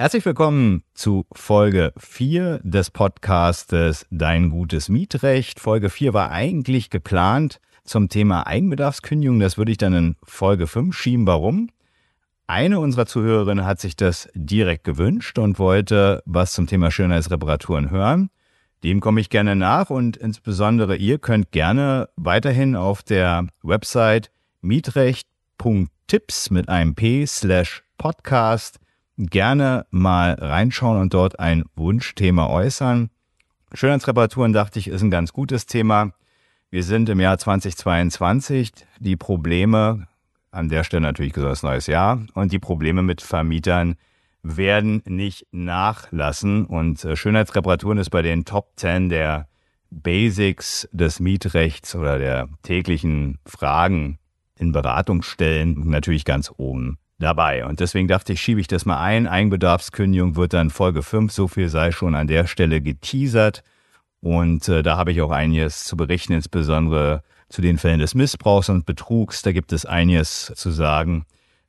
Herzlich willkommen zu Folge 4 des Podcastes Dein gutes Mietrecht. Folge 4 war eigentlich geplant zum Thema Eigenbedarfskündigung. Das würde ich dann in Folge 5 schieben. Warum? Eine unserer Zuhörerinnen hat sich das direkt gewünscht und wollte was zum Thema Schönheitsreparaturen hören. Dem komme ich gerne nach und insbesondere ihr könnt gerne weiterhin auf der Website mietrecht.tipps mit einem P slash Podcast gerne mal reinschauen und dort ein Wunschthema äußern. Schönheitsreparaturen, dachte ich, ist ein ganz gutes Thema. Wir sind im Jahr 2022. Die Probleme, an der Stelle natürlich gesagt, neues Jahr, und die Probleme mit Vermietern werden nicht nachlassen. Und äh, Schönheitsreparaturen ist bei den Top 10 der Basics des Mietrechts oder der täglichen Fragen in Beratungsstellen natürlich ganz oben dabei. Und deswegen dachte ich, schiebe ich das mal ein. Eigenbedarfskündigung wird dann Folge 5. So viel sei schon an der Stelle geteasert. Und äh, da habe ich auch einiges zu berichten, insbesondere zu den Fällen des Missbrauchs und Betrugs. Da gibt es einiges zu sagen.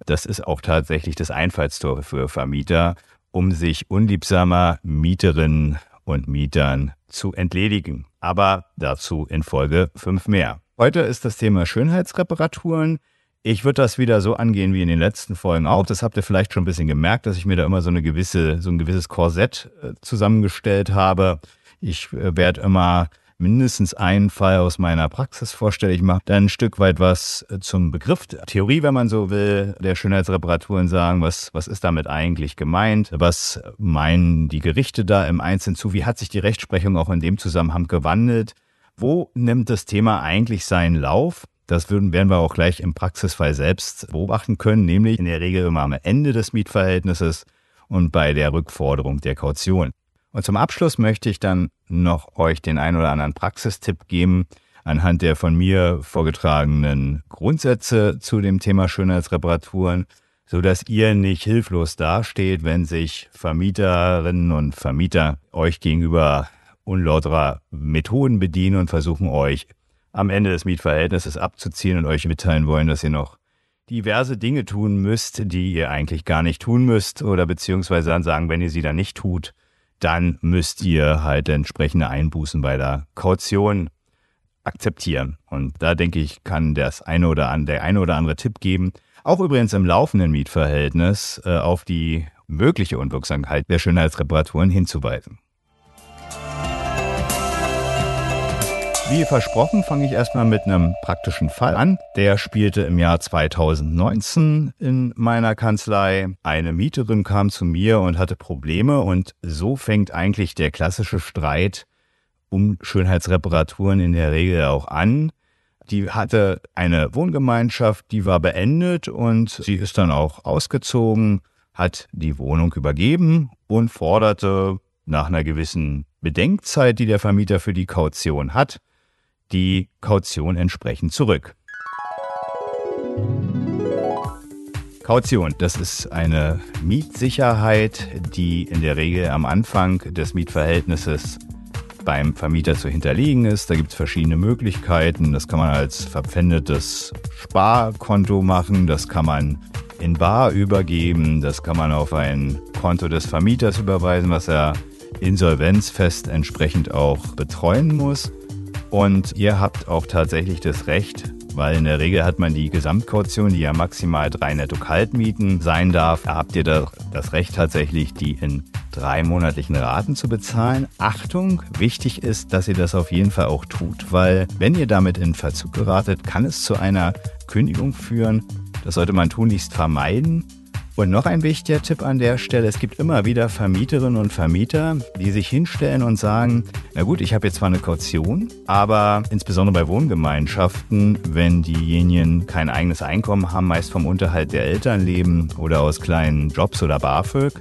Das ist auch tatsächlich das Einfallstor für Vermieter, um sich unliebsamer Mieterinnen und Mietern zu entledigen. Aber dazu in Folge 5 mehr. Heute ist das Thema Schönheitsreparaturen. Ich würde das wieder so angehen wie in den letzten Folgen auch. Das habt ihr vielleicht schon ein bisschen gemerkt, dass ich mir da immer so eine gewisse, so ein gewisses Korsett äh, zusammengestellt habe. Ich äh, werde immer mindestens einen Fall aus meiner Praxis vorstellen. Ich mache dann ein Stück weit was äh, zum Begriff Theorie, wenn man so will, der Schönheitsreparaturen sagen. Was, was ist damit eigentlich gemeint? Was meinen die Gerichte da im Einzelnen zu? Wie hat sich die Rechtsprechung auch in dem Zusammenhang gewandelt? Wo nimmt das Thema eigentlich seinen Lauf? Das würden, werden wir auch gleich im Praxisfall selbst beobachten können, nämlich in der Regel immer am Ende des Mietverhältnisses und bei der Rückforderung der Kaution. Und zum Abschluss möchte ich dann noch euch den ein oder anderen Praxistipp geben anhand der von mir vorgetragenen Grundsätze zu dem Thema Schönheitsreparaturen, so dass ihr nicht hilflos dasteht, wenn sich Vermieterinnen und Vermieter euch gegenüber unlauterer Methoden bedienen und versuchen euch am Ende des Mietverhältnisses abzuziehen und euch mitteilen wollen, dass ihr noch diverse Dinge tun müsst, die ihr eigentlich gar nicht tun müsst oder beziehungsweise dann sagen, wenn ihr sie dann nicht tut, dann müsst ihr halt entsprechende Einbußen bei der Kaution akzeptieren. Und da denke ich, kann das eine oder an, der eine oder andere Tipp geben, auch übrigens im laufenden Mietverhältnis äh, auf die mögliche Unwirksamkeit der Schönheitsreparaturen hinzuweisen. Wie versprochen, fange ich erstmal mit einem praktischen Fall an. Der spielte im Jahr 2019 in meiner Kanzlei. Eine Mieterin kam zu mir und hatte Probleme und so fängt eigentlich der klassische Streit um Schönheitsreparaturen in der Regel auch an. Die hatte eine Wohngemeinschaft, die war beendet und sie ist dann auch ausgezogen, hat die Wohnung übergeben und forderte nach einer gewissen Bedenkzeit, die der Vermieter für die Kaution hat, die Kaution entsprechend zurück. Kaution, das ist eine Mietsicherheit, die in der Regel am Anfang des Mietverhältnisses beim Vermieter zu hinterlegen ist. Da gibt es verschiedene Möglichkeiten. Das kann man als verpfändetes Sparkonto machen, das kann man in Bar übergeben, das kann man auf ein Konto des Vermieters überweisen, was er insolvenzfest entsprechend auch betreuen muss. Und ihr habt auch tatsächlich das Recht, weil in der Regel hat man die Gesamtkaution, die ja maximal drei Netto-Kaltmieten sein darf. Da habt ihr das Recht tatsächlich, die in drei monatlichen Raten zu bezahlen. Achtung, wichtig ist, dass ihr das auf jeden Fall auch tut, weil wenn ihr damit in Verzug geratet, kann es zu einer Kündigung führen. Das sollte man tunlichst vermeiden. Und noch ein wichtiger Tipp an der Stelle, es gibt immer wieder Vermieterinnen und Vermieter, die sich hinstellen und sagen, na gut, ich habe jetzt zwar eine Kaution, aber insbesondere bei Wohngemeinschaften, wenn diejenigen kein eigenes Einkommen haben, meist vom Unterhalt der Eltern leben oder aus kleinen Jobs oder BAföG,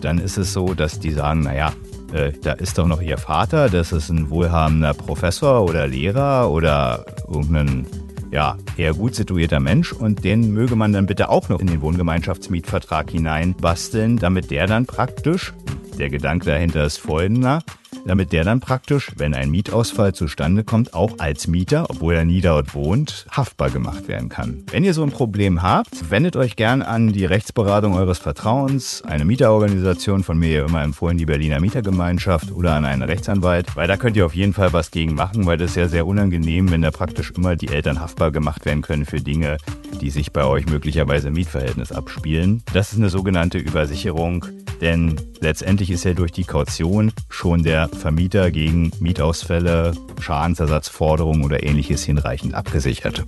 dann ist es so, dass die sagen, naja, äh, da ist doch noch ihr Vater, das ist ein wohlhabender Professor oder Lehrer oder irgendein ja, eher gut situierter Mensch und den möge man dann bitte auch noch in den Wohngemeinschaftsmietvertrag hinein basteln, damit der dann praktisch Der Gedanke dahinter ist folgender damit der dann praktisch, wenn ein Mietausfall zustande kommt, auch als Mieter, obwohl er nie dort wohnt, haftbar gemacht werden kann. Wenn ihr so ein Problem habt, wendet euch gern an die Rechtsberatung eures Vertrauens, eine Mieterorganisation, von mir immer empfohlen die Berliner Mietergemeinschaft oder an einen Rechtsanwalt, weil da könnt ihr auf jeden Fall was gegen machen, weil das ist ja sehr unangenehm, wenn da praktisch immer die Eltern haftbar gemacht werden können für Dinge, die sich bei euch möglicherweise im Mietverhältnis abspielen. Das ist eine sogenannte Übersicherung, denn letztendlich ist ja durch die Kaution schon der Vermieter gegen Mietausfälle, Schadensersatzforderungen oder ähnliches hinreichend abgesichert.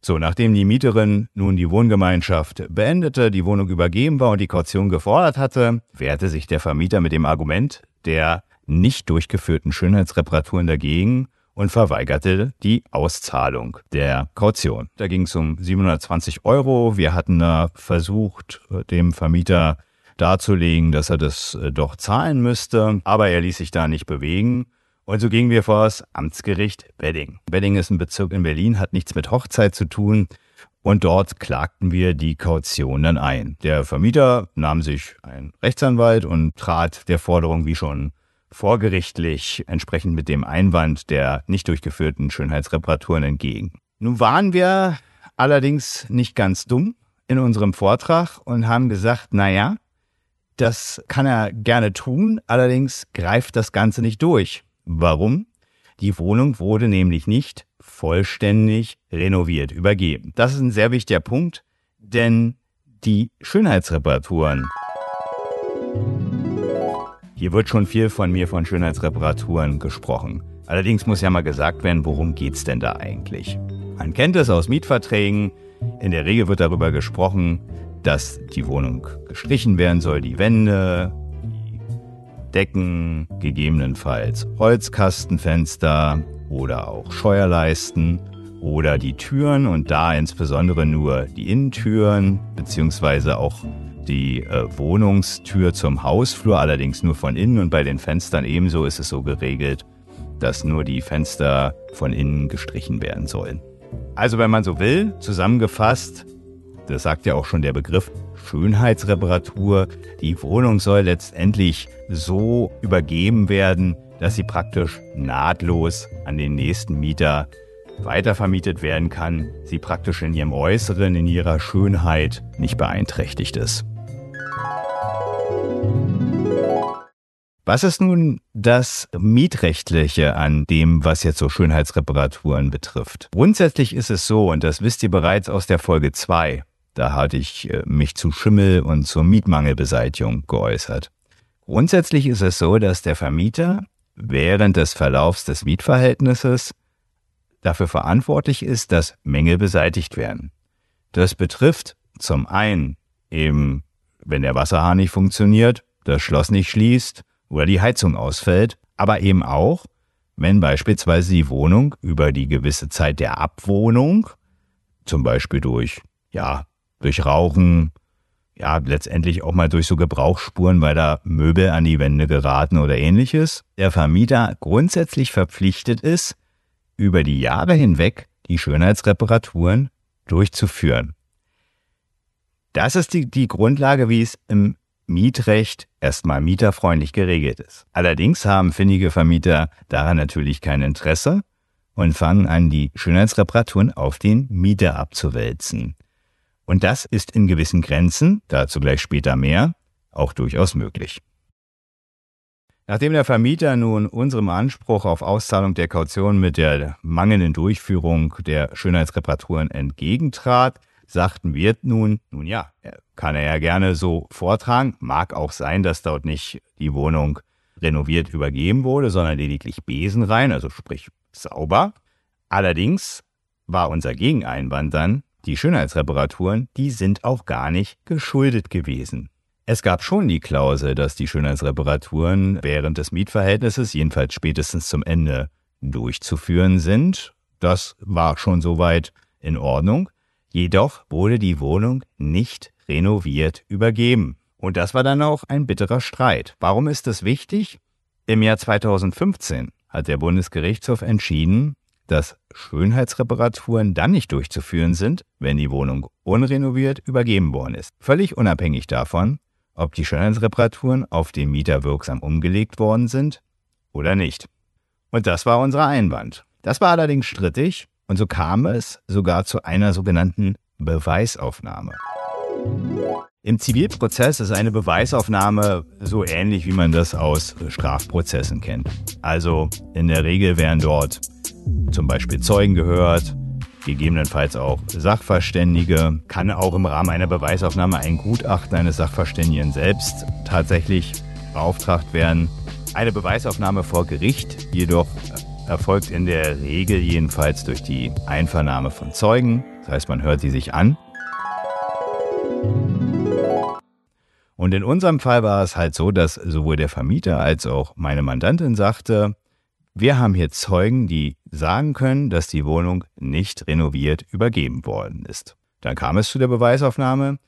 So, nachdem die Mieterin nun die Wohngemeinschaft beendete, die Wohnung übergeben war und die Kaution gefordert hatte, wehrte sich der Vermieter mit dem Argument der nicht durchgeführten Schönheitsreparaturen dagegen und verweigerte die Auszahlung der Kaution. Da ging es um 720 Euro. Wir hatten da versucht, dem Vermieter darzulegen, dass er das äh, doch zahlen müsste, aber er ließ sich da nicht bewegen. Und so gingen wir vor das Amtsgericht Wedding. Wedding ist ein Bezirk in Berlin, hat nichts mit Hochzeit zu tun. Und dort klagten wir die Kaution dann ein. Der Vermieter nahm sich einen Rechtsanwalt und trat der Forderung wie schon vorgerichtlich entsprechend mit dem Einwand der nicht durchgeführten Schönheitsreparaturen entgegen. Nun waren wir allerdings nicht ganz dumm in unserem Vortrag und haben gesagt, naja, das kann er gerne tun, allerdings greift das Ganze nicht durch. Warum? Die Wohnung wurde nämlich nicht vollständig renoviert, übergeben. Das ist ein sehr wichtiger Punkt, denn die Schönheitsreparaturen hier wird schon viel von mir von Schönheitsreparaturen gesprochen. Allerdings muss ja mal gesagt werden, worum geht's denn da eigentlich? Man kennt es aus Mietverträgen. In der Regel wird darüber gesprochen, dass die Wohnung gestrichen werden soll, die Wände, die Decken, gegebenenfalls Holzkastenfenster oder auch Scheuerleisten oder die Türen und da insbesondere nur die Innentüren beziehungsweise auch die äh, Wohnungstür zum Hausflur, allerdings nur von innen und bei den Fenstern ebenso ist es so geregelt, dass nur die Fenster von innen gestrichen werden sollen. Also wenn man so will, zusammengefasst, das sagt ja auch schon der Begriff Schönheitsreparatur, die Wohnung soll letztendlich so übergeben werden, dass sie praktisch nahtlos an den nächsten Mieter weitervermietet werden kann, sie praktisch in ihrem Äußeren, in ihrer Schönheit nicht beeinträchtigt ist. Was ist nun das Mietrechtliche an dem, was jetzt so Schönheitsreparaturen betrifft? Grundsätzlich ist es so, und das wisst ihr bereits aus der Folge 2, da hatte ich äh, mich zu Schimmel und zur Mietmangelbeseitigung geäußert. Grundsätzlich ist es so, dass der Vermieter während des Verlaufs des Mietverhältnisses dafür verantwortlich ist, dass Mängel beseitigt werden. Das betrifft zum einen eben, wenn der Wasserhahn nicht funktioniert, das Schloss nicht schließt, oder die Heizung ausfällt, aber eben auch, wenn beispielsweise die Wohnung über die gewisse Zeit der Abwohnung, zum Beispiel durch, ja, durch Rauchen, ja, letztendlich auch mal durch so Gebrauchsspuren, weil da Möbel an die Wände geraten oder ähnliches, der Vermieter grundsätzlich verpflichtet ist, über die Jahre hinweg die Schönheitsreparaturen durchzuführen. Das ist die, die Grundlage, wie es im Mietrecht erstmal mieterfreundlich geregelt ist. Allerdings haben findige Vermieter daran natürlich kein Interesse und fangen an, die Schönheitsreparaturen auf den Mieter abzuwälzen. Und das ist in gewissen Grenzen, dazu gleich später mehr, auch durchaus möglich. Nachdem der Vermieter nun unserem Anspruch auf Auszahlung der Kaution mit der mangelnden Durchführung der Schönheitsreparaturen entgegentrat, sagten wir nun, nun ja, kann er ja gerne so vortragen. Mag auch sein, dass dort nicht die Wohnung renoviert übergeben wurde, sondern lediglich Besen rein, also sprich sauber. Allerdings war unser Gegeneinwand dann, die Schönheitsreparaturen, die sind auch gar nicht geschuldet gewesen. Es gab schon die Klausel, dass die Schönheitsreparaturen während des Mietverhältnisses, jedenfalls spätestens zum Ende, durchzuführen sind. Das war schon soweit in Ordnung. Jedoch wurde die Wohnung nicht renoviert übergeben. Und das war dann auch ein bitterer Streit. Warum ist das wichtig? Im Jahr 2015 hat der Bundesgerichtshof entschieden, dass Schönheitsreparaturen dann nicht durchzuführen sind, wenn die Wohnung unrenoviert übergeben worden ist. Völlig unabhängig davon, ob die Schönheitsreparaturen auf den Mieter wirksam umgelegt worden sind oder nicht. Und das war unser Einwand. Das war allerdings strittig und so kam es sogar zu einer sogenannten Beweisaufnahme. Im Zivilprozess ist eine Beweisaufnahme so ähnlich, wie man das aus Strafprozessen kennt. Also in der Regel werden dort zum Beispiel Zeugen gehört, gegebenenfalls auch Sachverständige, kann auch im Rahmen einer Beweisaufnahme ein Gutachten eines Sachverständigen selbst tatsächlich beauftragt werden. Eine Beweisaufnahme vor Gericht jedoch erfolgt in der Regel jedenfalls durch die Einvernahme von Zeugen. Das heißt, man hört sie sich an. Und in unserem Fall war es halt so, dass sowohl der Vermieter als auch meine Mandantin sagte, wir haben hier Zeugen, die sagen können, dass die Wohnung nicht renoviert übergeben worden ist. Dann kam es zu der Beweisaufnahme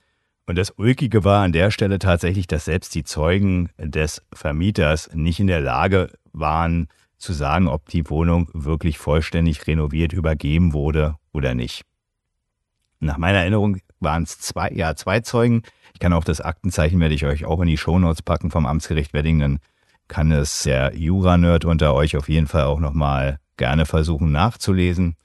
und das Ulkige war an der Stelle tatsächlich, dass selbst die Zeugen des Vermieters nicht in der Lage waren zu sagen, ob die Wohnung wirklich vollständig renoviert übergeben wurde oder nicht. Nach meiner Erinnerung waren es zwei, ja, zwei Zeugen. Ich kann auch das Aktenzeichen, werde ich euch auch in die Shownotes packen vom Amtsgericht Weddingen. Kann es der Jura-Nerd unter euch auf jeden Fall auch nochmal gerne versuchen nachzulesen.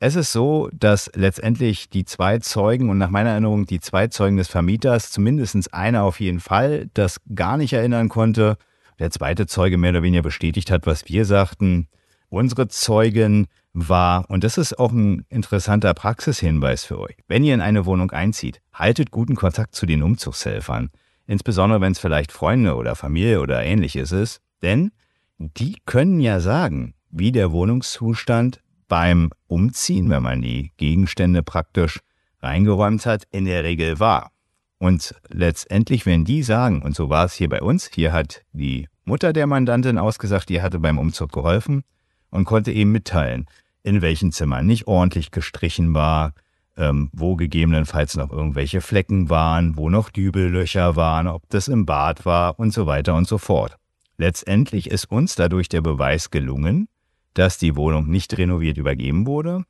Es ist so, dass letztendlich die zwei Zeugen und nach meiner Erinnerung die zwei Zeugen des Vermieters, zumindest einer auf jeden Fall, das gar nicht erinnern konnte. Der zweite Zeuge mehr oder weniger bestätigt hat, was wir sagten. Unsere Zeugin war, und das ist auch ein interessanter Praxishinweis für euch, wenn ihr in eine Wohnung einzieht, haltet guten Kontakt zu den Umzugshelfern, insbesondere wenn es vielleicht Freunde oder Familie oder ähnliches ist, denn die können ja sagen, wie der Wohnungszustand beim Umziehen, wenn man die Gegenstände praktisch reingeräumt hat, in der Regel war. Und letztendlich, wenn die sagen, und so war es hier bei uns, hier hat die Mutter der Mandantin ausgesagt, die hatte beim Umzug geholfen und konnte eben mitteilen, in welchen Zimmern nicht ordentlich gestrichen war, ähm, wo gegebenenfalls noch irgendwelche Flecken waren, wo noch Dübellöcher waren, ob das im Bad war und so weiter und so fort. Letztendlich ist uns dadurch der Beweis gelungen, dass die Wohnung nicht renoviert übergeben wurde.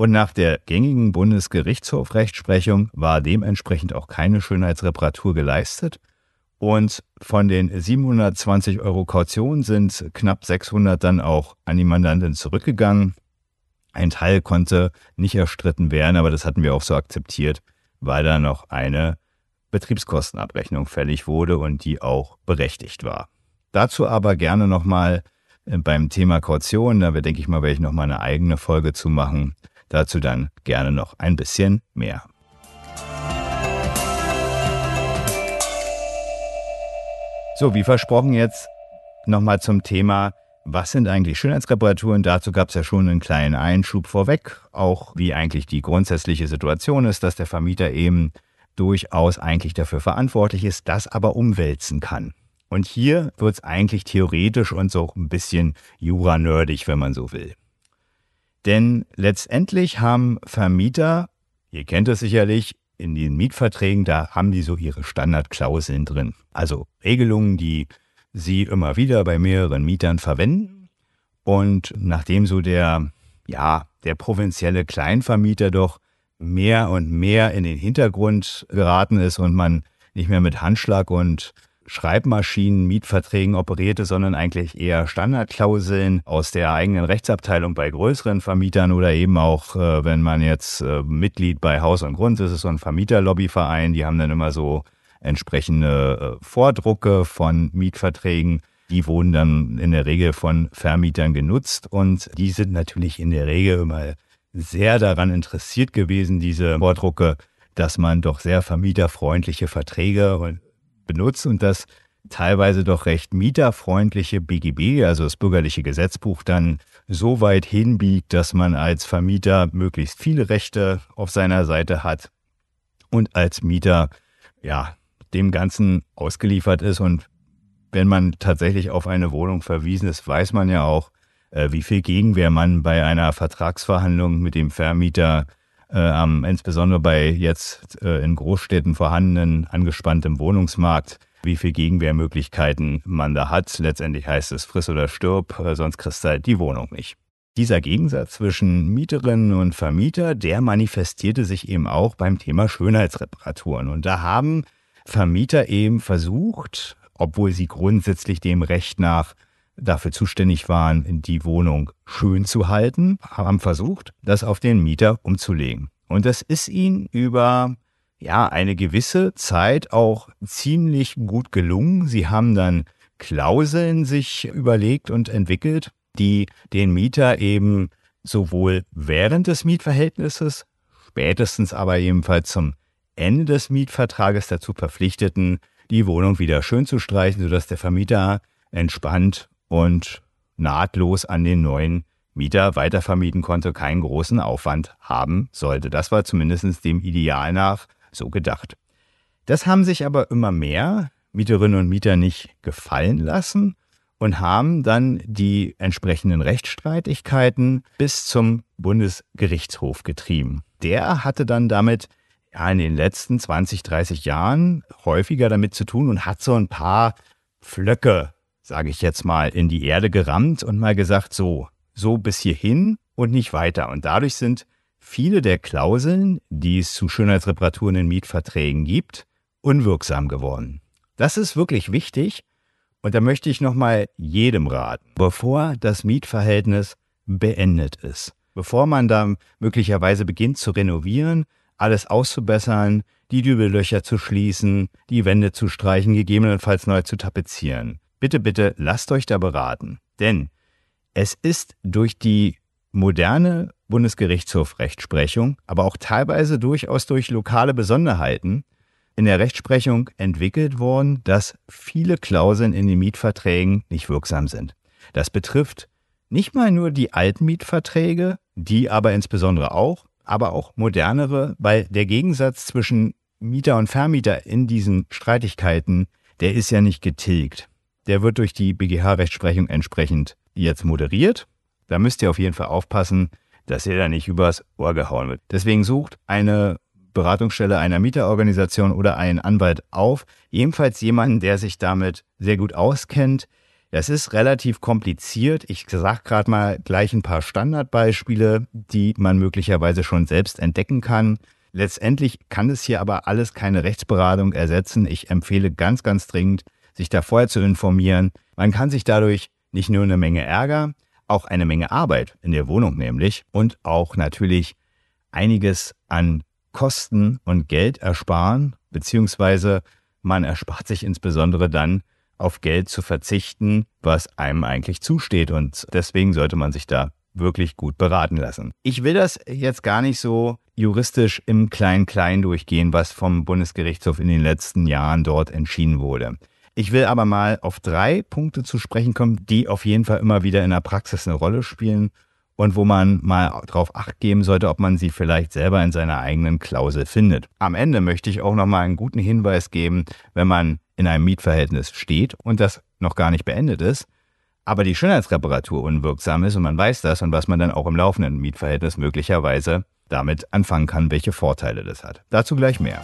Und nach der gängigen Bundesgerichtshofrechtsprechung war dementsprechend auch keine Schönheitsreparatur geleistet. Und von den 720 Euro Kaution sind knapp 600 dann auch an die Mandantin zurückgegangen. Ein Teil konnte nicht erstritten werden, aber das hatten wir auch so akzeptiert, weil da noch eine Betriebskostenabrechnung fällig wurde und die auch berechtigt war. Dazu aber gerne nochmal äh, beim Thema Kaution, da denke ich mal, werde ich nochmal eine eigene Folge zu machen. Dazu dann gerne noch ein bisschen mehr. So, wie versprochen jetzt nochmal zum Thema was sind eigentlich Schönheitsreparaturen? Dazu gab es ja schon einen kleinen Einschub vorweg, auch wie eigentlich die grundsätzliche Situation ist, dass der Vermieter eben durchaus eigentlich dafür verantwortlich ist, das aber umwälzen kann. Und hier wird es eigentlich theoretisch und so ein bisschen jura-nerdig, wenn man so will. Denn letztendlich haben Vermieter, ihr kennt es sicherlich, in den Mietverträgen, da haben die so ihre Standardklauseln drin. Also Regelungen, die sie immer wieder bei mehreren Mietern verwenden. Und nachdem so der, ja, der provinzielle Kleinvermieter doch mehr und mehr in den Hintergrund geraten ist und man nicht mehr mit Handschlag und Schreibmaschinen, Mietverträgen operierte, sondern eigentlich eher Standardklauseln aus der eigenen Rechtsabteilung bei größeren Vermietern oder eben auch, äh, wenn man jetzt äh, Mitglied bei Haus und Grund ist, ist so ein Vermieterlobbyverein, die haben dann immer so entsprechende äh, Vordrucke von Mietverträgen. Die wurden dann in der Regel von Vermietern genutzt und die sind natürlich in der Regel immer sehr daran interessiert gewesen, diese Vordrucke, dass man doch sehr vermieterfreundliche Verträge benutzt und das teilweise doch recht mieterfreundliche BGB, also das bürgerliche Gesetzbuch, dann so weit hinbiegt, dass man als Vermieter möglichst viele Rechte auf seiner Seite hat und als Mieter ja dem Ganzen ausgeliefert ist. Und wenn man tatsächlich auf eine Wohnung verwiesen ist, weiß man ja auch, äh, wie viel Gegenwehr man bei einer Vertragsverhandlung mit dem Vermieter äh, am, insbesondere bei jetzt äh, in Großstädten vorhandenen angespanntem Wohnungsmarkt, wie viel Gegenwehrmöglichkeiten man da hat. Letztendlich heißt es friss oder stirb, äh, sonst kriegst du halt die Wohnung nicht. Dieser Gegensatz zwischen Mieterinnen und Vermieter, der manifestierte sich eben auch beim Thema Schönheitsreparaturen. Und da haben Vermieter eben versucht, obwohl sie grundsätzlich dem Recht nach dafür zuständig waren, die Wohnung schön zu halten, haben versucht, das auf den Mieter umzulegen. Und das ist ihnen über ja, eine gewisse Zeit auch ziemlich gut gelungen. Sie haben dann Klauseln sich überlegt und entwickelt, die den Mieter eben sowohl während des Mietverhältnisses, spätestens aber ebenfalls zum Ende des Mietvertrages dazu verpflichteten, die Wohnung wieder schön zu streichen, sodass der Vermieter entspannt und nahtlos an den neuen Mieter weitervermieten konnte, keinen großen Aufwand haben sollte. Das war zumindest dem Ideal nach so gedacht. Das haben sich aber immer mehr Mieterinnen und Mieter nicht gefallen lassen und haben dann die entsprechenden Rechtsstreitigkeiten bis zum Bundesgerichtshof getrieben. Der hatte dann damit ja, in den letzten 20, 30 Jahren häufiger damit zu tun und hat so ein paar Flöcke, sage ich jetzt mal, in die Erde gerammt und mal gesagt, so, so bis hierhin und nicht weiter. Und dadurch sind viele der Klauseln, die es zu Schönheitsreparaturen in Mietverträgen gibt, unwirksam geworden. Das ist wirklich wichtig und da möchte ich nochmal jedem raten, bevor das Mietverhältnis beendet ist, bevor man da möglicherweise beginnt zu renovieren, alles auszubessern, die Dübellöcher zu schließen, die Wände zu streichen, gegebenenfalls neu zu tapezieren. Bitte, bitte lasst euch da beraten. Denn es ist durch die moderne Bundesgerichtshof-Rechtsprechung, aber auch teilweise durchaus durch lokale Besonderheiten in der Rechtsprechung entwickelt worden, dass viele Klauseln in den Mietverträgen nicht wirksam sind. Das betrifft nicht mal nur die alten Mietverträge, die aber insbesondere auch, aber auch modernere, weil der Gegensatz zwischen Mieter und Vermieter in diesen Streitigkeiten, der ist ja nicht getilgt. Der wird durch die BGH-Rechtsprechung entsprechend jetzt moderiert. Da müsst ihr auf jeden Fall aufpassen, dass ihr da nicht übers Ohr gehauen wird. Deswegen sucht eine Beratungsstelle einer Mieterorganisation oder einen Anwalt auf. Jedenfalls jemanden, der sich damit sehr gut auskennt. Das ist relativ kompliziert. Ich sage gerade mal gleich ein paar Standardbeispiele, die man möglicherweise schon selbst entdecken kann. Letztendlich kann es hier aber alles keine Rechtsberatung ersetzen. Ich empfehle ganz, ganz dringend, sich da vorher zu informieren. Man kann sich dadurch nicht nur eine Menge Ärger, auch eine Menge Arbeit in der Wohnung nämlich und auch natürlich einiges an Kosten und Geld ersparen, beziehungsweise man erspart sich insbesondere dann auf Geld zu verzichten, was einem eigentlich zusteht und deswegen sollte man sich da wirklich gut beraten lassen. Ich will das jetzt gar nicht so juristisch im Klein-Klein durchgehen, was vom Bundesgerichtshof in den letzten Jahren dort entschieden wurde. Ich will aber mal auf drei Punkte zu sprechen kommen, die auf jeden Fall immer wieder in der Praxis eine Rolle spielen und wo man mal drauf acht geben sollte, ob man sie vielleicht selber in seiner eigenen Klausel findet. Am Ende möchte ich auch noch mal einen guten Hinweis geben, wenn man in einem Mietverhältnis steht und das noch gar nicht beendet ist, aber die Schönheitsreparatur unwirksam ist und man weiß das und was man dann auch im laufenden Mietverhältnis möglicherweise damit anfangen kann, welche Vorteile das hat. Dazu gleich mehr.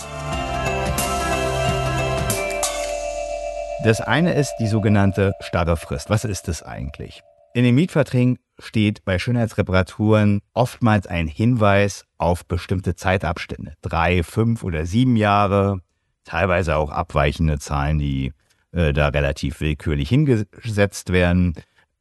Das eine ist die sogenannte starre Frist. Was ist das eigentlich? In den Mietverträgen steht bei Schönheitsreparaturen oftmals ein Hinweis auf bestimmte Zeitabstände. Drei, fünf oder sieben Jahre, teilweise auch abweichende Zahlen, die äh, da relativ willkürlich hingesetzt werden.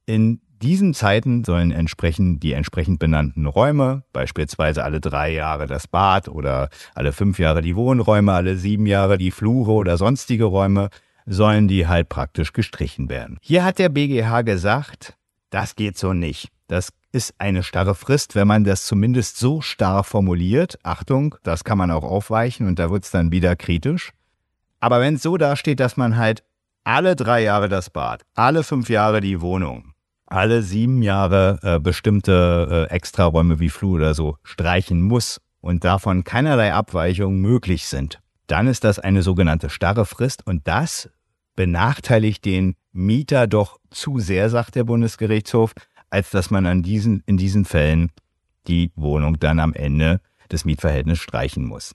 In diesen Zeiten sollen entsprechend die entsprechend benannten Räume, beispielsweise alle drei Jahre das Bad oder alle fünf Jahre die Wohnräume, alle sieben Jahre die Flure oder sonstige Räume, sollen die halt praktisch gestrichen werden. Hier hat der BGH gesagt, das geht so nicht. Das ist eine starre Frist, wenn man das zumindest so starr formuliert. Achtung, das kann man auch aufweichen und da wird es dann wieder kritisch. Aber wenn es so dasteht, dass man halt alle drei Jahre das Bad, alle fünf Jahre die Wohnung, alle sieben Jahre äh, bestimmte äh, Extraräume wie Flur oder so streichen muss und davon keinerlei Abweichungen möglich sind, dann ist das eine sogenannte starre Frist und das benachteiligt den Mieter doch zu sehr, sagt der Bundesgerichtshof, als dass man an diesen, in diesen Fällen die Wohnung dann am Ende des Mietverhältnisses streichen muss.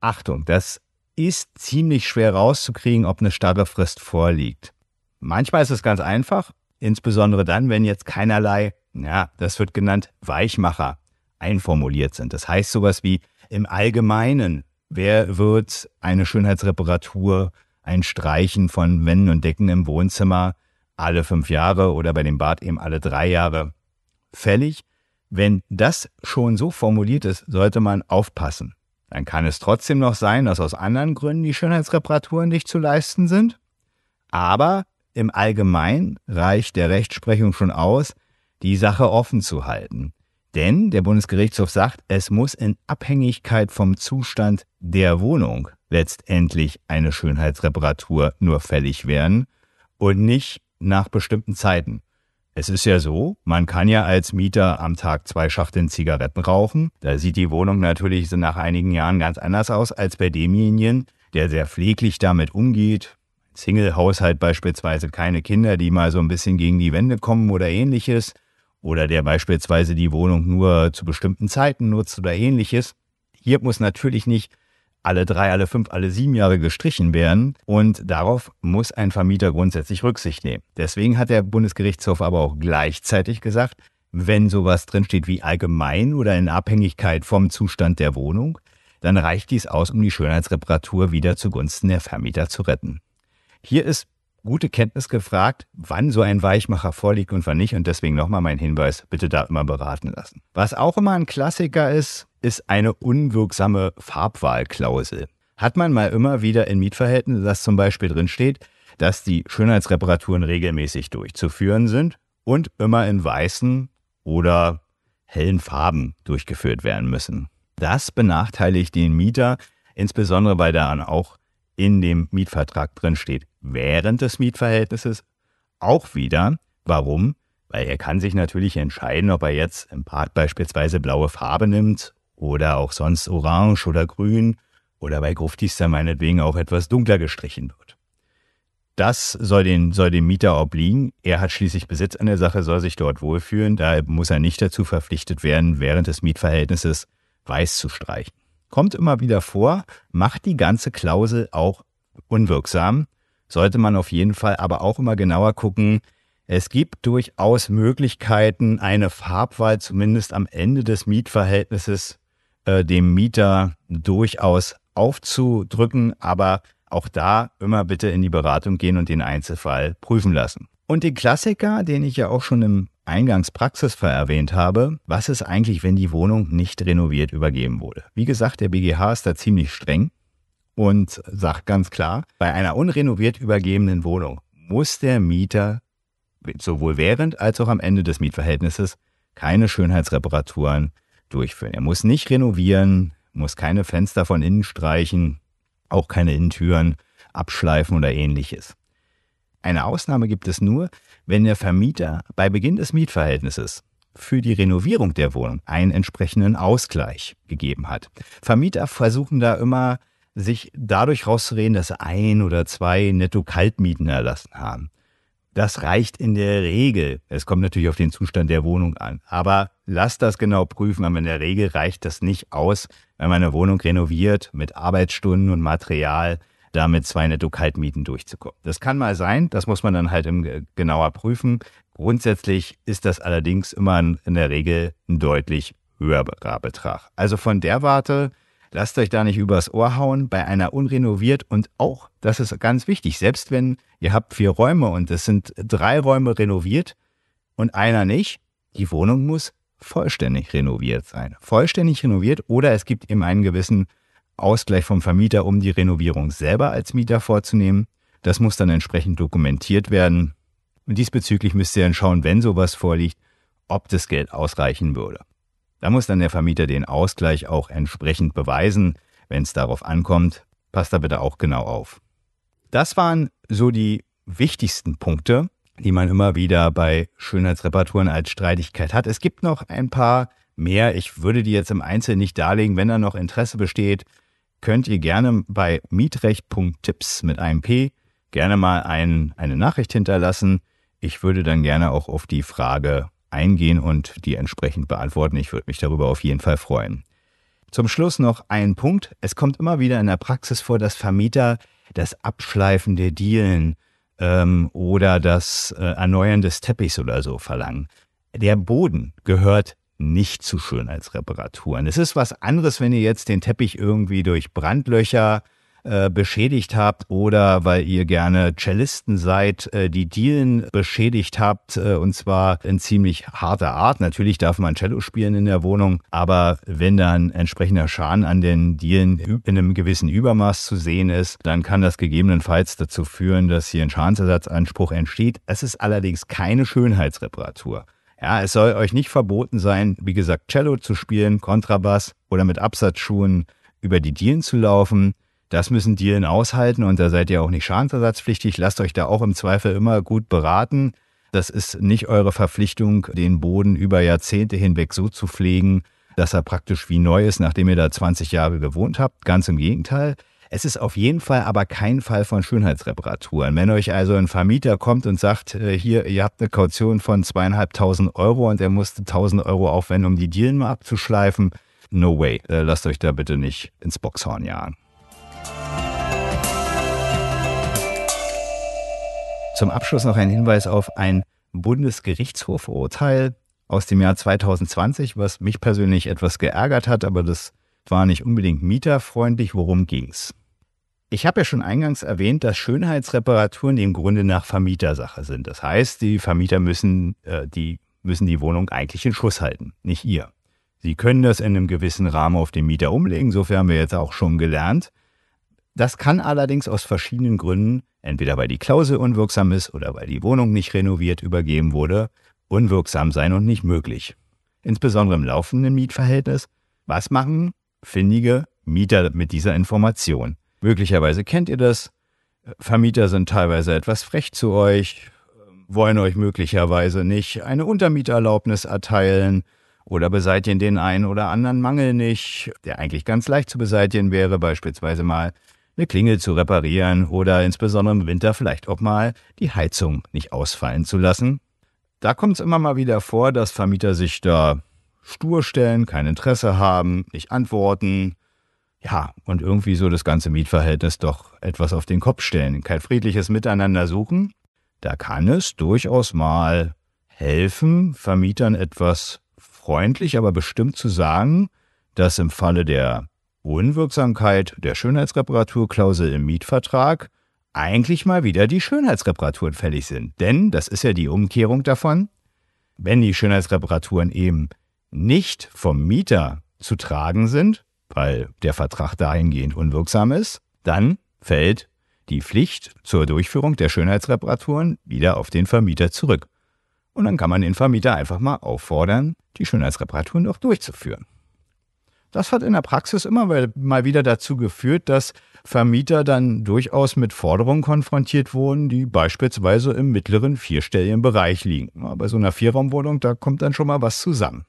Achtung, das ist ziemlich schwer rauszukriegen, ob eine starre Frist vorliegt. Manchmal ist es ganz einfach, insbesondere dann, wenn jetzt keinerlei ja, das wird genannt Weichmacher, einformuliert sind. Das heißt sowas wie im Allgemeinen, wer wird eine Schönheitsreparatur, ein Streichen von Wänden und Decken im Wohnzimmer alle fünf Jahre oder bei dem Bad eben alle drei Jahre fällig? Wenn das schon so formuliert ist, sollte man aufpassen. Dann kann es trotzdem noch sein, dass aus anderen Gründen die Schönheitsreparaturen nicht zu leisten sind. Aber im Allgemeinen reicht der Rechtsprechung schon aus, die Sache offen zu halten. Denn der Bundesgerichtshof sagt, es muss in Abhängigkeit vom Zustand der Wohnung letztendlich eine Schönheitsreparatur nur fällig werden und nicht nach bestimmten Zeiten. Es ist ja so, man kann ja als Mieter am Tag zwei Schachteln Zigaretten rauchen. Da sieht die Wohnung natürlich nach einigen Jahren ganz anders aus als bei demjenigen, der sehr pfleglich damit umgeht. Single-Haushalt beispielsweise keine Kinder, die mal so ein bisschen gegen die Wände kommen oder ähnliches. Oder der beispielsweise die Wohnung nur zu bestimmten Zeiten nutzt oder ähnliches. Hier muss natürlich nicht alle drei, alle fünf, alle sieben Jahre gestrichen werden. Und darauf muss ein Vermieter grundsätzlich Rücksicht nehmen. Deswegen hat der Bundesgerichtshof aber auch gleichzeitig gesagt, wenn sowas drinsteht wie allgemein oder in Abhängigkeit vom Zustand der Wohnung, dann reicht dies aus, um die Schönheitsreparatur wieder zugunsten der Vermieter zu retten. Hier ist gute Kenntnis gefragt, wann so ein Weichmacher vorliegt und wann nicht. Und deswegen nochmal mein Hinweis, bitte da immer beraten lassen. Was auch immer ein Klassiker ist, ist eine unwirksame Farbwahlklausel. Hat man mal immer wieder in Mietverhältnissen, dass zum Beispiel drinsteht, dass die Schönheitsreparaturen regelmäßig durchzuführen sind und immer in weißen oder hellen Farben durchgeführt werden müssen. Das benachteiligt den Mieter, insbesondere weil daran auch in dem Mietvertrag drinsteht, während des Mietverhältnisses auch wieder. Warum? Weil er kann sich natürlich entscheiden, ob er jetzt im Bad beispielsweise blaue Farbe nimmt oder auch sonst orange oder grün oder bei Gruftis dann meinetwegen auch etwas dunkler gestrichen wird. Das soll, den, soll dem Mieter obliegen. Er hat schließlich Besitz an der Sache, soll sich dort wohlfühlen. Daher muss er nicht dazu verpflichtet werden, während des Mietverhältnisses weiß zu streichen. Kommt immer wieder vor, macht die ganze Klausel auch unwirksam. Sollte man auf jeden Fall aber auch immer genauer gucken. Es gibt durchaus Möglichkeiten, eine Farbwahl zumindest am Ende des Mietverhältnisses äh, dem Mieter durchaus aufzudrücken, aber auch da immer bitte in die Beratung gehen und den Einzelfall prüfen lassen. Und den Klassiker, den ich ja auch schon im Eingangspraxisfall erwähnt habe, was ist eigentlich, wenn die Wohnung nicht renoviert übergeben wurde? Wie gesagt, der BGH ist da ziemlich streng und sagt ganz klar, bei einer unrenoviert übergebenen Wohnung muss der Mieter sowohl während als auch am Ende des Mietverhältnisses keine Schönheitsreparaturen durchführen. Er muss nicht renovieren, muss keine Fenster von innen streichen, auch keine Innentüren abschleifen oder ähnliches. Eine Ausnahme gibt es nur, wenn der Vermieter bei Beginn des Mietverhältnisses für die Renovierung der Wohnung einen entsprechenden Ausgleich gegeben hat. Vermieter versuchen da immer, sich dadurch rauszureden, dass ein oder zwei Netto-Kaltmieten erlassen haben. Das reicht in der Regel. Es kommt natürlich auf den Zustand der Wohnung an. Aber lasst das genau prüfen. Aber in der Regel reicht das nicht aus, wenn man eine Wohnung renoviert mit Arbeitsstunden und Material, damit zwei Netto-Kaltmieten durchzukommen. Das kann mal sein. Das muss man dann halt genauer prüfen. Grundsätzlich ist das allerdings immer in der Regel ein deutlich höherer Betrag. Also von der Warte Lasst euch da nicht übers Ohr hauen bei einer unrenoviert und auch, das ist ganz wichtig, selbst wenn ihr habt vier Räume und es sind drei Räume renoviert und einer nicht, die Wohnung muss vollständig renoviert sein. Vollständig renoviert oder es gibt eben einen gewissen Ausgleich vom Vermieter, um die Renovierung selber als Mieter vorzunehmen. Das muss dann entsprechend dokumentiert werden. Und diesbezüglich müsst ihr dann schauen, wenn sowas vorliegt, ob das Geld ausreichen würde. Da muss dann der Vermieter den Ausgleich auch entsprechend beweisen. Wenn es darauf ankommt, passt da bitte auch genau auf. Das waren so die wichtigsten Punkte, die man immer wieder bei Schönheitsreparaturen als Streitigkeit hat. Es gibt noch ein paar mehr. Ich würde die jetzt im Einzelnen nicht darlegen. Wenn da noch Interesse besteht, könnt ihr gerne bei mietrecht.tipps mit einem P gerne mal ein, eine Nachricht hinterlassen. Ich würde dann gerne auch auf die Frage eingehen und die entsprechend beantworten. Ich würde mich darüber auf jeden Fall freuen. Zum Schluss noch ein Punkt. Es kommt immer wieder in der Praxis vor, dass Vermieter das Abschleifen der Dielen ähm, oder das äh, Erneuern des Teppichs oder so verlangen. Der Boden gehört nicht zu Schönheitsreparaturen. Es ist was anderes, wenn ihr jetzt den Teppich irgendwie durch Brandlöcher äh, beschädigt habt oder weil ihr gerne Cellisten seid, äh, die Dielen beschädigt habt äh, und zwar in ziemlich harter Art. Natürlich darf man Cello spielen in der Wohnung, aber wenn dann entsprechender Schaden an den Dielen in einem gewissen Übermaß zu sehen ist, dann kann das gegebenenfalls dazu führen, dass hier ein Schadensersatzanspruch entsteht. Es ist allerdings keine Schönheitsreparatur. Ja, es soll euch nicht verboten sein, wie gesagt, Cello zu spielen, Kontrabass oder mit Absatzschuhen über die Dielen zu laufen. Das müssen Dielen aushalten und da seid ihr auch nicht schadensersatzpflichtig. Lasst euch da auch im Zweifel immer gut beraten. Das ist nicht eure Verpflichtung, den Boden über Jahrzehnte hinweg so zu pflegen, dass er praktisch wie neu ist, nachdem ihr da 20 Jahre gewohnt habt. Ganz im Gegenteil. Es ist auf jeden Fall aber kein Fall von Schönheitsreparaturen. Wenn euch also ein Vermieter kommt und sagt, äh, hier, ihr habt eine Kaution von zweieinhalbtausend Euro und er musste tausend Euro aufwenden, um die Dielen mal abzuschleifen, no way. Äh, lasst euch da bitte nicht ins Boxhorn jagen. Zum Abschluss noch ein Hinweis auf ein Bundesgerichtshofurteil aus dem Jahr 2020, was mich persönlich etwas geärgert hat, aber das war nicht unbedingt mieterfreundlich. Worum ging's? Ich habe ja schon eingangs erwähnt, dass Schönheitsreparaturen im Grunde nach Vermietersache sind. Das heißt, die Vermieter müssen, äh, die, müssen die Wohnung eigentlich in Schuss halten, nicht ihr. Sie können das in einem gewissen Rahmen auf den Mieter umlegen, sofern haben wir jetzt auch schon gelernt. Das kann allerdings aus verschiedenen Gründen, entweder weil die Klausel unwirksam ist oder weil die Wohnung nicht renoviert übergeben wurde, unwirksam sein und nicht möglich. Insbesondere im laufenden Mietverhältnis. Was machen findige Mieter mit dieser Information? Möglicherweise kennt ihr das. Vermieter sind teilweise etwas frech zu euch, wollen euch möglicherweise nicht eine Untermieterlaubnis erteilen oder beseitigen den einen oder anderen Mangel nicht, der eigentlich ganz leicht zu beseitigen wäre, beispielsweise mal eine Klingel zu reparieren oder insbesondere im Winter vielleicht auch mal die Heizung nicht ausfallen zu lassen. Da kommt es immer mal wieder vor, dass Vermieter sich da stur stellen, kein Interesse haben, nicht antworten. Ja, und irgendwie so das ganze Mietverhältnis doch etwas auf den Kopf stellen, kein friedliches Miteinander suchen. Da kann es durchaus mal helfen, Vermietern etwas freundlich, aber bestimmt zu sagen, dass im Falle der Unwirksamkeit der Schönheitsreparaturklausel im Mietvertrag eigentlich mal wieder die Schönheitsreparaturen fällig sind. Denn, das ist ja die Umkehrung davon, wenn die Schönheitsreparaturen eben nicht vom Mieter zu tragen sind, weil der Vertrag dahingehend unwirksam ist, dann fällt die Pflicht zur Durchführung der Schönheitsreparaturen wieder auf den Vermieter zurück. Und dann kann man den Vermieter einfach mal auffordern, die Schönheitsreparaturen auch durchzuführen. Das hat in der Praxis immer mal wieder dazu geführt, dass Vermieter dann durchaus mit Forderungen konfrontiert wurden, die beispielsweise im mittleren vierstelligen Bereich liegen. Bei so einer Vierraumwohnung, da kommt dann schon mal was zusammen.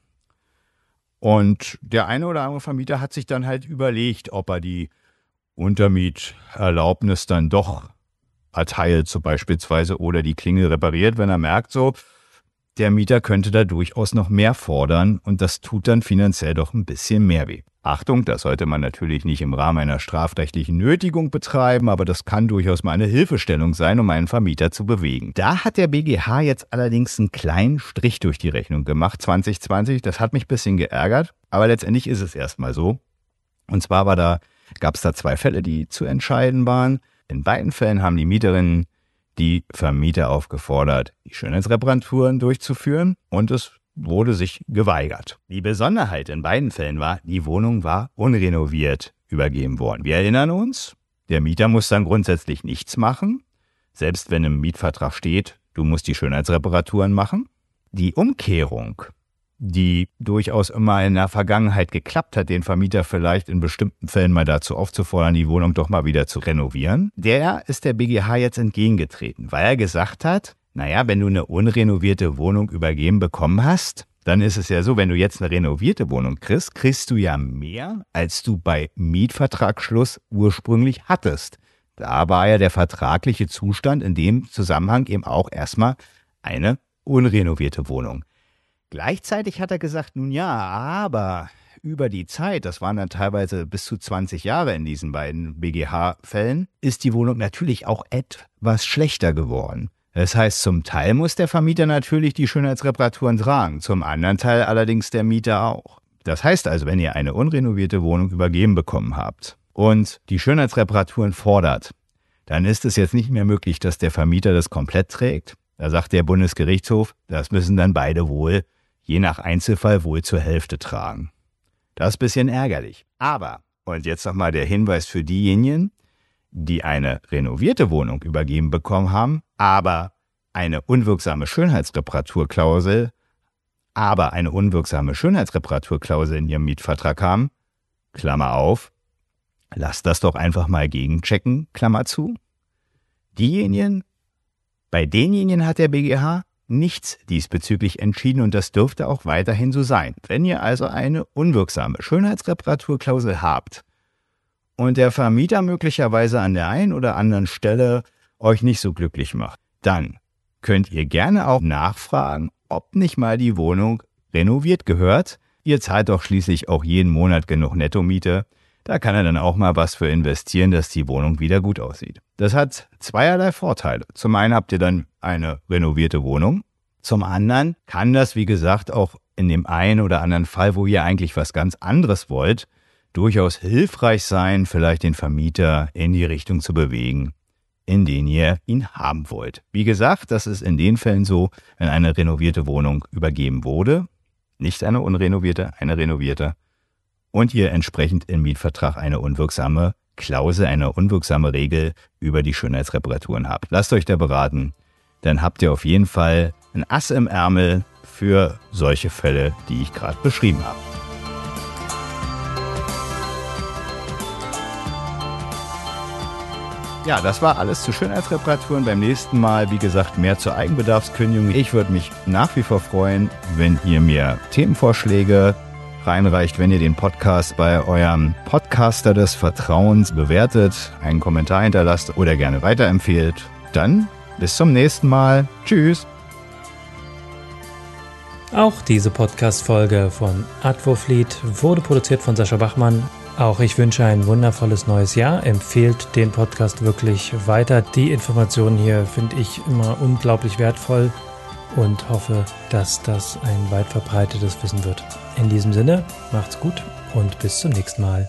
Und der eine oder andere Vermieter hat sich dann halt überlegt, ob er die Untermieterlaubnis dann doch erteilt, so beispielsweise, oder die Klingel repariert, wenn er merkt, so, der Mieter könnte da durchaus noch mehr fordern und das tut dann finanziell doch ein bisschen mehr weh. Achtung, das sollte man natürlich nicht im Rahmen einer strafrechtlichen Nötigung betreiben, aber das kann durchaus mal eine Hilfestellung sein, um einen Vermieter zu bewegen. Da hat der BGH jetzt allerdings einen kleinen Strich durch die Rechnung gemacht, 2020. Das hat mich ein bisschen geärgert, aber letztendlich ist es erstmal so. Und zwar war da, gab es da zwei Fälle, die zu entscheiden waren. In beiden Fällen haben die Mieterinnen die Vermieter aufgefordert, die Schönheitsreparaturen durchzuführen und es wurde sich geweigert. Die Besonderheit in beiden Fällen war, die Wohnung war unrenoviert übergeben worden. Wir erinnern uns, der Mieter muss dann grundsätzlich nichts machen, selbst wenn im Mietvertrag steht, du musst die Schönheitsreparaturen machen. Die Umkehrung die durchaus immer in der Vergangenheit geklappt hat, den Vermieter vielleicht in bestimmten Fällen mal dazu aufzufordern, die Wohnung doch mal wieder zu renovieren, der ist der BGH jetzt entgegengetreten, weil er gesagt hat, naja, wenn du eine unrenovierte Wohnung übergeben bekommen hast, dann ist es ja so, wenn du jetzt eine renovierte Wohnung kriegst, kriegst du ja mehr, als du bei Mietvertragsschluss ursprünglich hattest. Da war ja der vertragliche Zustand in dem Zusammenhang eben auch erstmal eine unrenovierte Wohnung. Gleichzeitig hat er gesagt, nun ja, aber über die Zeit, das waren dann teilweise bis zu 20 Jahre in diesen beiden BGH-Fällen, ist die Wohnung natürlich auch etwas schlechter geworden. Das heißt, zum Teil muss der Vermieter natürlich die Schönheitsreparaturen tragen, zum anderen Teil allerdings der Mieter auch. Das heißt also, wenn ihr eine unrenovierte Wohnung übergeben bekommen habt und die Schönheitsreparaturen fordert, dann ist es jetzt nicht mehr möglich, dass der Vermieter das komplett trägt. Da sagt der Bundesgerichtshof, das müssen dann beide wohl, je nach Einzelfall wohl zur Hälfte tragen. Das ist ein bisschen ärgerlich. Aber, und jetzt nochmal der Hinweis für diejenigen, die eine renovierte Wohnung übergeben bekommen haben, aber eine unwirksame Schönheitsreparaturklausel, aber eine unwirksame Schönheitsreparaturklausel in ihrem Mietvertrag haben, Klammer auf, lasst das doch einfach mal gegenchecken, Klammer zu. Diejenigen, bei denjenigen hat der BGH nichts diesbezüglich entschieden und das dürfte auch weiterhin so sein. Wenn ihr also eine unwirksame Schönheitsreparaturklausel habt, und der Vermieter möglicherweise an der einen oder anderen Stelle euch nicht so glücklich macht, dann könnt ihr gerne auch nachfragen, ob nicht mal die Wohnung renoviert gehört. Ihr zahlt doch schließlich auch jeden Monat genug Nettomiete. Da kann er dann auch mal was für investieren, dass die Wohnung wieder gut aussieht. Das hat zweierlei Vorteile. Zum einen habt ihr dann eine renovierte Wohnung. Zum anderen kann das, wie gesagt, auch in dem einen oder anderen Fall, wo ihr eigentlich was ganz anderes wollt, durchaus hilfreich sein, vielleicht den Vermieter in die Richtung zu bewegen, in den ihr ihn haben wollt. Wie gesagt, das ist in den Fällen so, wenn eine renovierte Wohnung übergeben wurde, nicht eine unrenovierte, eine renovierte, und ihr entsprechend im Mietvertrag eine unwirksame Klausel, eine unwirksame Regel über die Schönheitsreparaturen habt. Lasst euch da beraten, dann habt ihr auf jeden Fall ein Ass im Ärmel für solche Fälle, die ich gerade beschrieben habe. Ja, das war alles zu Schönheitsreparaturen. Beim nächsten Mal, wie gesagt, mehr zur Eigenbedarfskündigung. Ich würde mich nach wie vor freuen, wenn ihr mir Themenvorschläge reinreicht, wenn ihr den Podcast bei eurem Podcaster des Vertrauens bewertet, einen Kommentar hinterlasst oder gerne weiterempfehlt. Dann bis zum nächsten Mal. Tschüss. Auch diese Podcast-Folge von Advofleet wurde produziert von Sascha Bachmann auch ich wünsche ein wundervolles neues Jahr. Empfehlt den Podcast wirklich weiter. Die Informationen hier finde ich immer unglaublich wertvoll und hoffe, dass das ein weit verbreitetes Wissen wird. In diesem Sinne, macht's gut und bis zum nächsten Mal.